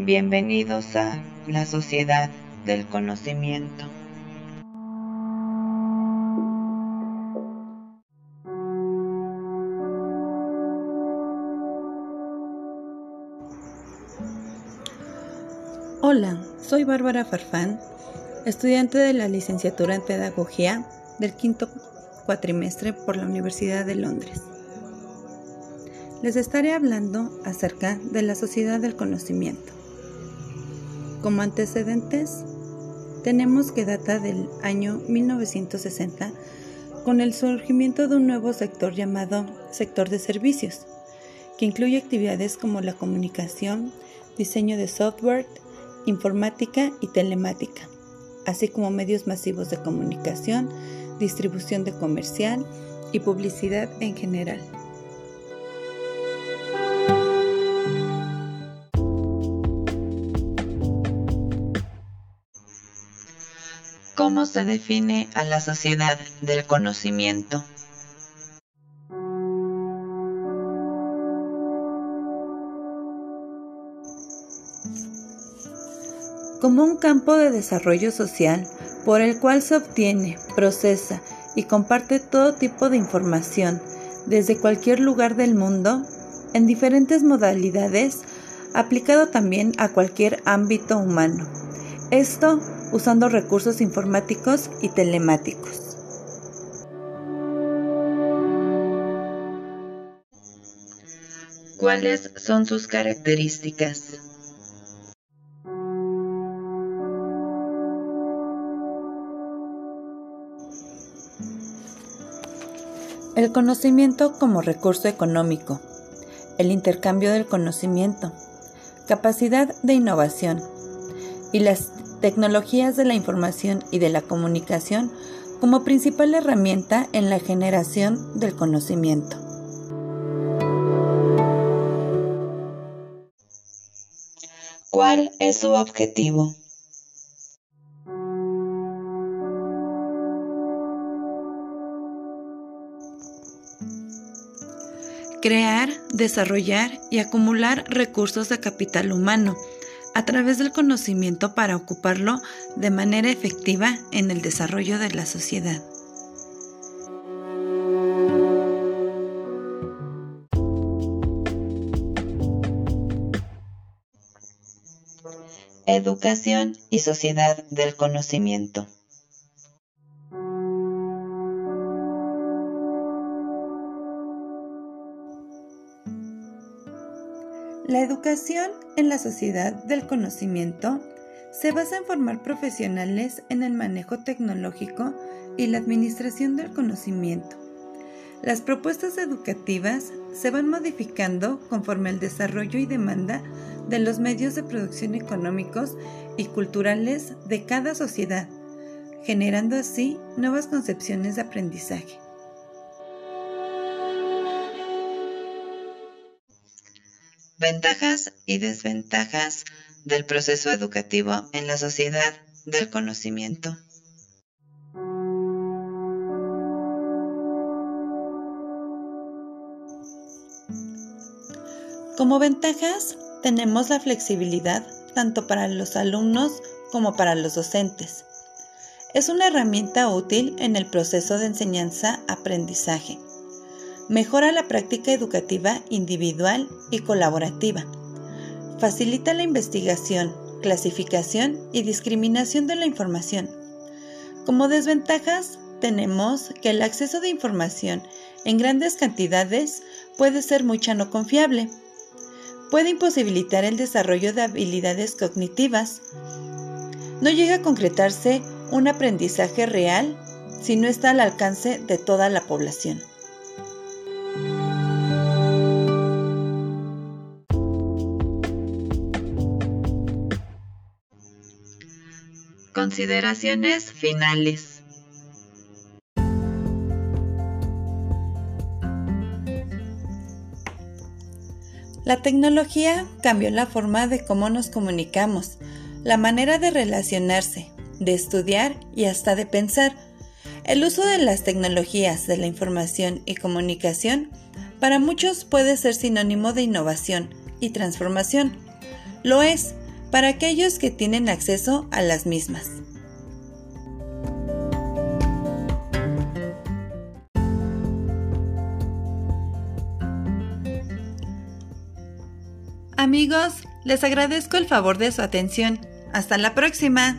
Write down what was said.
Bienvenidos a la Sociedad del Conocimiento. Hola, soy Bárbara Farfán, estudiante de la licenciatura en Pedagogía del quinto cuatrimestre por la Universidad de Londres. Les estaré hablando acerca de la sociedad del conocimiento. Como antecedentes, tenemos que data del año 1960 con el surgimiento de un nuevo sector llamado sector de servicios, que incluye actividades como la comunicación, diseño de software, informática y telemática, así como medios masivos de comunicación, distribución de comercial y publicidad en general. ¿Cómo se define a la sociedad del conocimiento? Como un campo de desarrollo social por el cual se obtiene, procesa y comparte todo tipo de información desde cualquier lugar del mundo, en diferentes modalidades, aplicado también a cualquier ámbito humano. Esto usando recursos informáticos y telemáticos. ¿Cuáles son sus características? El conocimiento como recurso económico, el intercambio del conocimiento, capacidad de innovación y las tecnologías de la información y de la comunicación como principal herramienta en la generación del conocimiento. ¿Cuál es su objetivo? Crear, desarrollar y acumular recursos de capital humano a través del conocimiento para ocuparlo de manera efectiva en el desarrollo de la sociedad. Educación y sociedad del conocimiento. La educación en la sociedad del conocimiento se basa en formar profesionales en el manejo tecnológico y la administración del conocimiento. Las propuestas educativas se van modificando conforme al desarrollo y demanda de los medios de producción económicos y culturales de cada sociedad, generando así nuevas concepciones de aprendizaje. Ventajas y desventajas del proceso educativo en la sociedad del conocimiento. Como ventajas tenemos la flexibilidad tanto para los alumnos como para los docentes. Es una herramienta útil en el proceso de enseñanza-aprendizaje Mejora la práctica educativa individual y colaborativa. Facilita la investigación, clasificación y discriminación de la información. Como desventajas, tenemos que el acceso de información en grandes cantidades puede ser mucha no confiable. Puede imposibilitar el desarrollo de habilidades cognitivas. No llega a concretarse un aprendizaje real si no está al alcance de toda la población. Consideraciones finales. La tecnología cambió la forma de cómo nos comunicamos, la manera de relacionarse, de estudiar y hasta de pensar. El uso de las tecnologías de la información y comunicación para muchos puede ser sinónimo de innovación y transformación. Lo es, para aquellos que tienen acceso a las mismas. Amigos, les agradezco el favor de su atención. Hasta la próxima.